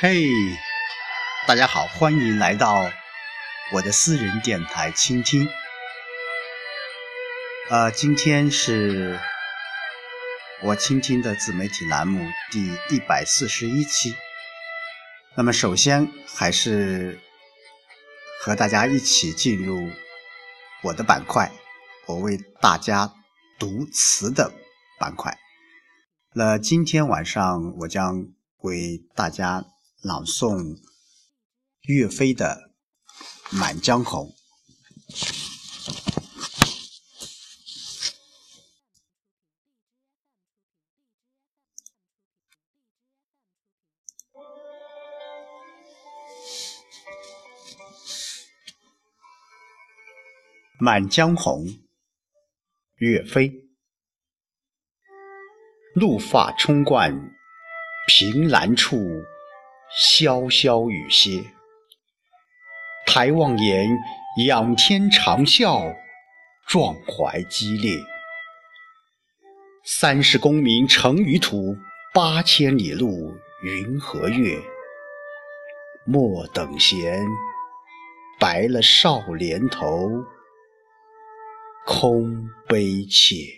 嘿，大家好，欢迎来到我的私人电台倾听。呃，今天是我倾听的自媒体栏目第一百四十一期。那么，首先还是和大家一起进入我的板块，我为大家读词的板块。那今天晚上我将为大家。朗诵岳飞的《满江红》。《满江红》岳飞，怒发冲冠，凭栏处。潇潇雨歇，抬望眼，仰天长啸，壮怀激烈。三十功名尘与土，八千里路云和月。莫等闲，白了少年头，空悲切。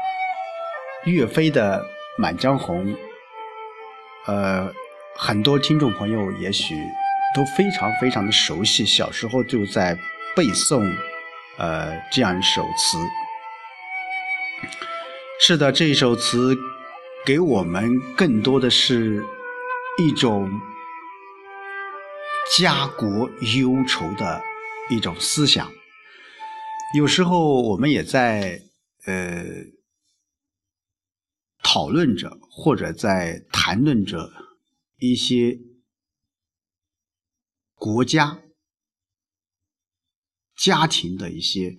岳飞的《满江红》，呃，很多听众朋友也许都非常非常的熟悉，小时候就在背诵，呃，这样一首词。是的，这一首词给我们更多的是一种家国忧愁的一种思想。有时候我们也在，呃。讨论着，或者在谈论着一些国家、家庭的一些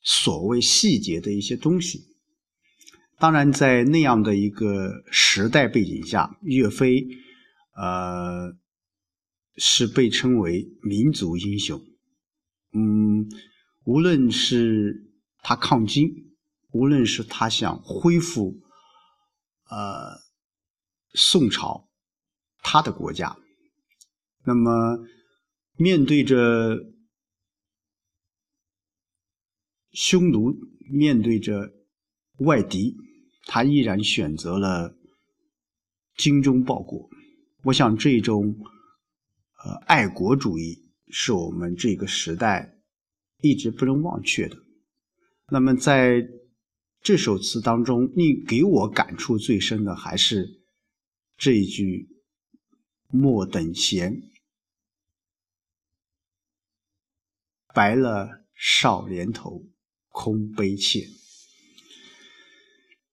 所谓细节的一些东西。当然，在那样的一个时代背景下，岳飞，呃，是被称为民族英雄。嗯，无论是他抗金，无论是他想恢复。呃，宋朝，他的国家，那么面对着匈奴，面对着外敌，他依然选择了精忠报国。我想，这种呃爱国主义是我们这个时代一直不能忘却的。那么在。这首词当中，你给我感触最深的还是这一句“莫等闲，白了少年头，空悲切”。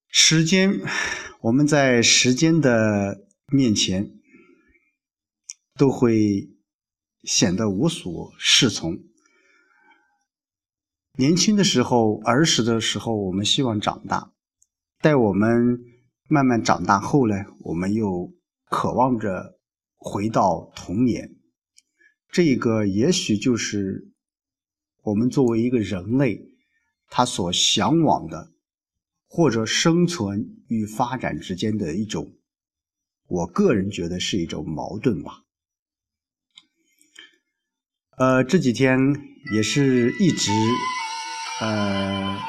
时间，我们在时间的面前都会显得无所适从。年轻的时候，儿时的时候，我们希望长大；待我们慢慢长大后呢，我们又渴望着回到童年。这个也许就是我们作为一个人类，他所向往的，或者生存与发展之间的一种，我个人觉得是一种矛盾吧。呃，这几天也是一直。呃，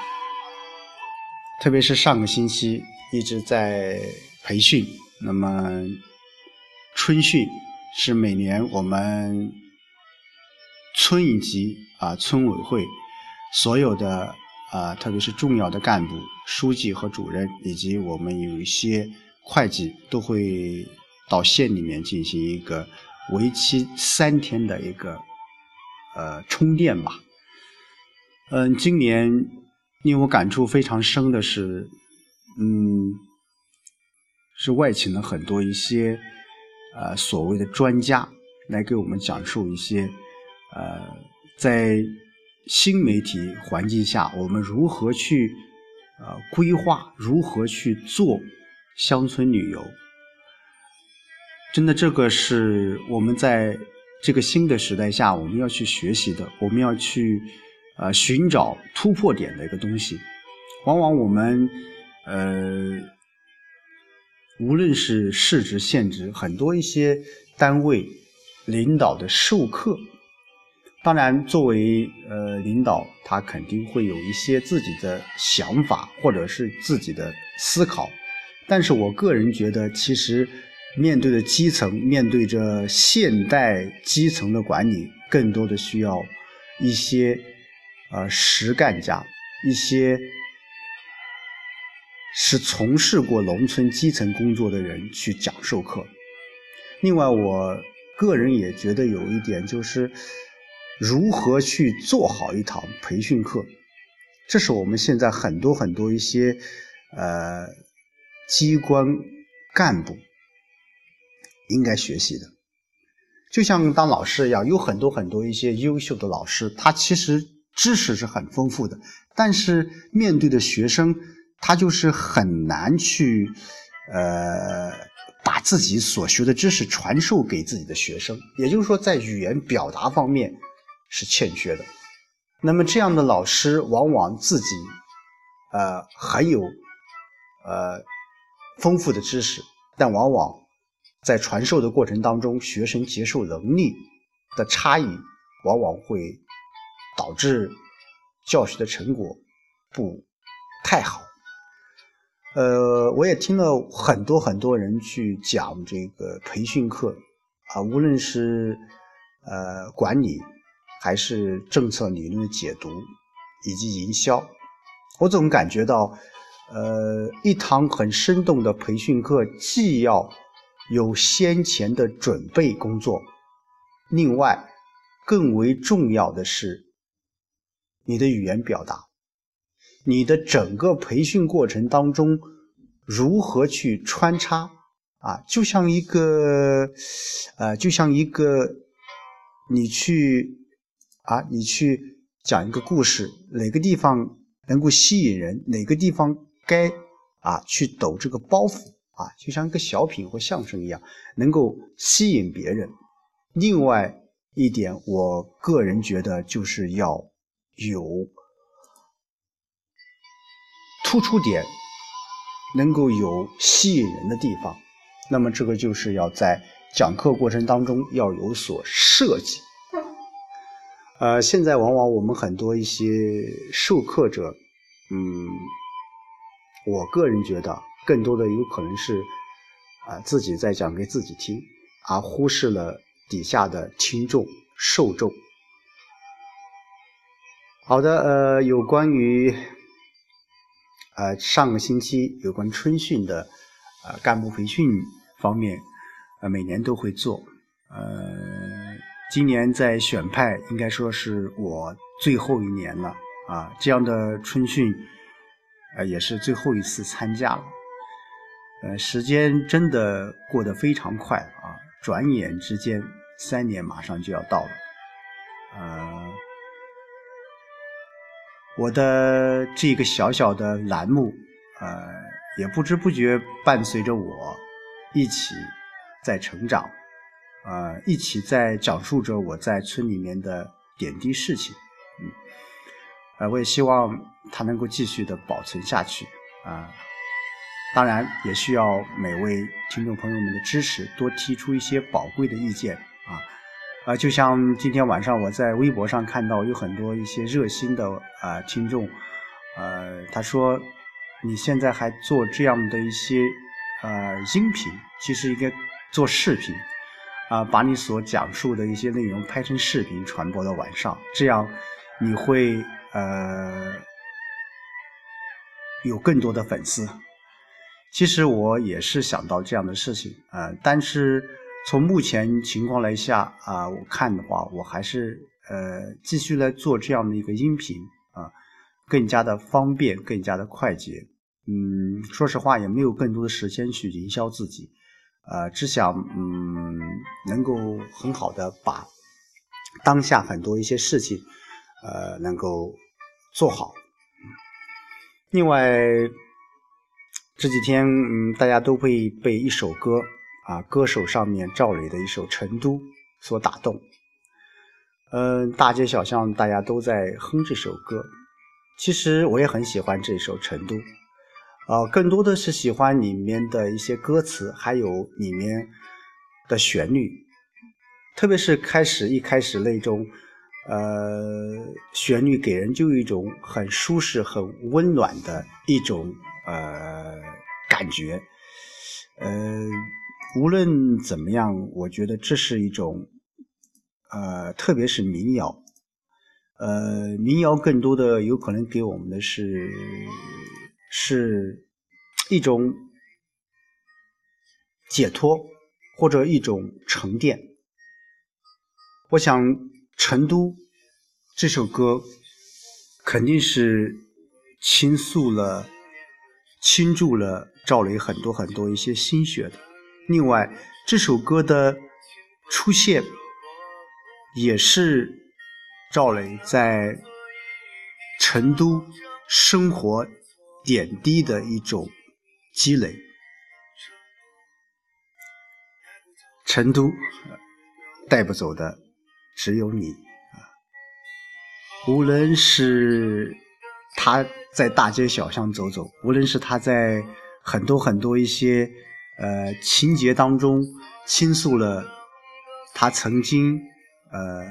特别是上个星期一直在培训。那么春训是每年我们村一级啊村委会所有的啊，特别是重要的干部、书记和主任，以及我们有一些会计，都会到县里面进行一个为期三天的一个呃充电吧。嗯，今年令我感触非常深的是，嗯，是外请了很多一些呃所谓的专家来给我们讲述一些呃在新媒体环境下我们如何去呃规划，如何去做乡村旅游。真的，这个是我们在这个新的时代下我们要去学习的，我们要去呃寻找突破点的一个东西。往往我们呃，无论是市值、县值，很多一些单位领导的授课，当然作为呃领导，他肯定会有一些自己的想法或者是自己的思考，但是我个人觉得，其实。面对着基层，面对着现代基层的管理，更多的需要一些呃实干家，一些是从事过农村基层工作的人去讲授课。另外，我个人也觉得有一点就是，如何去做好一堂培训课，这是我们现在很多很多一些呃机关干部。应该学习的，就像当老师一样，有很多很多一些优秀的老师，他其实知识是很丰富的，但是面对的学生，他就是很难去，呃，把自己所学的知识传授给自己的学生。也就是说，在语言表达方面是欠缺的。那么这样的老师，往往自己，呃，很有，呃，丰富的知识，但往往。在传授的过程当中，学生接受能力的差异，往往会导致教学的成果不太好。呃，我也听了很多很多人去讲这个培训课啊，无论是呃管理，还是政策理论的解读，以及营销，我总感觉到，呃，一堂很生动的培训课，既要有先前的准备工作，另外更为重要的是你的语言表达，你的整个培训过程当中如何去穿插啊，就像一个呃，就像一个你去啊，你去讲一个故事，哪个地方能够吸引人，哪个地方该啊去抖这个包袱。啊，就像一个小品或相声一样，能够吸引别人。另外一点，我个人觉得就是要有突出点，能够有吸引人的地方。那么，这个就是要在讲课过程当中要有所设计。呃，现在往往我们很多一些授课者，嗯，我个人觉得。更多的有可能是，啊，自己在讲给自己听，而忽视了底下的听众受众。好的，呃，有关于，呃，上个星期有关春训的，呃，干部培训方面，呃，每年都会做，呃，今年在选派应该说是我最后一年了，啊，这样的春训，呃，也是最后一次参加了。呃，时间真的过得非常快啊！转眼之间，三年马上就要到了。呃，我的这个小小的栏目，呃，也不知不觉伴随着我一起在成长，呃，一起在讲述着我在村里面的点滴事情。嗯，呃，我也希望它能够继续的保存下去啊。当然也需要每位听众朋友们的支持，多提出一些宝贵的意见啊！啊，就像今天晚上我在微博上看到有很多一些热心的啊听众，呃，他说你现在还做这样的一些呃音频，其实应该做视频啊，把你所讲述的一些内容拍成视频传播到晚上，这样你会呃有更多的粉丝。其实我也是想到这样的事情，呃，但是从目前情况来下啊，我看的话，我还是呃继续来做这样的一个音频啊，更加的方便，更加的快捷。嗯，说实话，也没有更多的时间去营销自己，呃，只想嗯能够很好的把当下很多一些事情呃能够做好。另外这几天嗯大家都会被一首歌啊歌手上面赵雷的一首《成都》所打动。嗯，大街小巷大家都在哼这首歌。其实我也很喜欢这首《成都》，啊，更多的是喜欢里面的一些歌词，还有里面的旋律，特别是开始一开始那种，呃，旋律给人就一种很舒适、很温暖的一种呃感觉。呃，无论怎么样，我觉得这是一种。呃，特别是民谣，呃，民谣更多的有可能给我们的是是一种解脱或者一种沉淀。我想，《成都》这首歌肯定是倾诉了、倾注了赵雷很多很多一些心血的。另外，这首歌的出现。也是赵雷在成都生活点滴的一种积累。成都带不走的只有你啊！无论是他在大街小巷走走，无论是他在很多很多一些呃情节当中倾诉了他曾经。呃，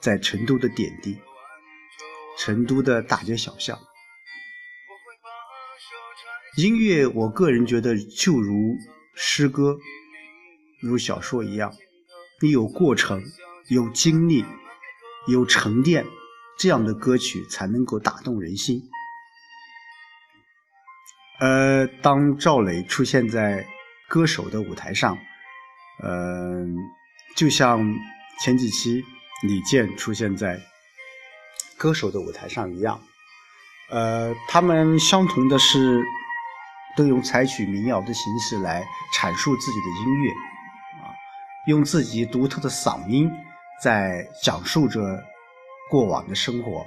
在成都的点滴，成都的大街小巷，音乐，我个人觉得就如诗歌、如小说一样，你有过程、有经历、有沉淀，这样的歌曲才能够打动人心。呃，当赵磊出现在歌手的舞台上，嗯。就像前几期李健出现在歌手的舞台上一样，呃，他们相同的是都用采取民谣的形式来阐述自己的音乐，啊，用自己独特的嗓音在讲述着过往的生活，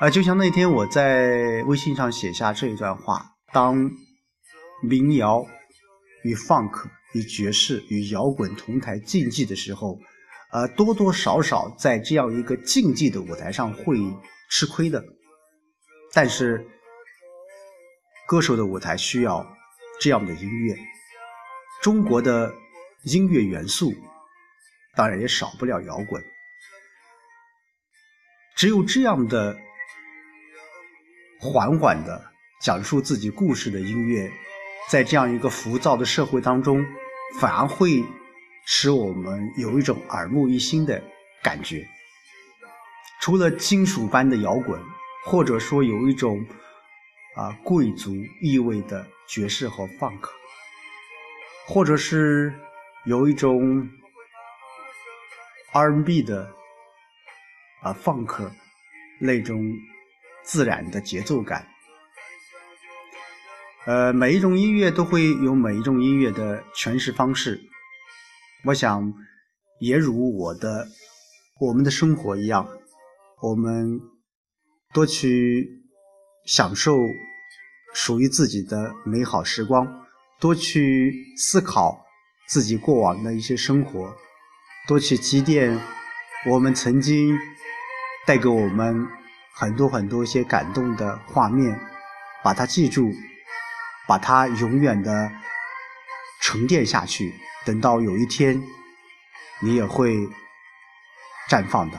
啊，就像那天我在微信上写下这一段话：当民谣与 funk。与爵士与摇滚同台竞技的时候，呃，多多少少在这样一个竞技的舞台上会吃亏的。但是，歌手的舞台需要这样的音乐，中国的音乐元素当然也少不了摇滚。只有这样的缓缓的讲述自己故事的音乐，在这样一个浮躁的社会当中。反而会使我们有一种耳目一新的感觉。除了金属般的摇滚，或者说有一种啊贵族意味的爵士和 funk，或者是有一种 R&B 的啊 funk 那种自然的节奏感。呃，每一种音乐都会有每一种音乐的诠释方式。我想，也如我的我们的生活一样，我们多去享受属于自己的美好时光，多去思考自己过往的一些生活，多去积淀我们曾经带给我们很多很多一些感动的画面，把它记住。把它永远的沉淀下去，等到有一天，你也会绽放的。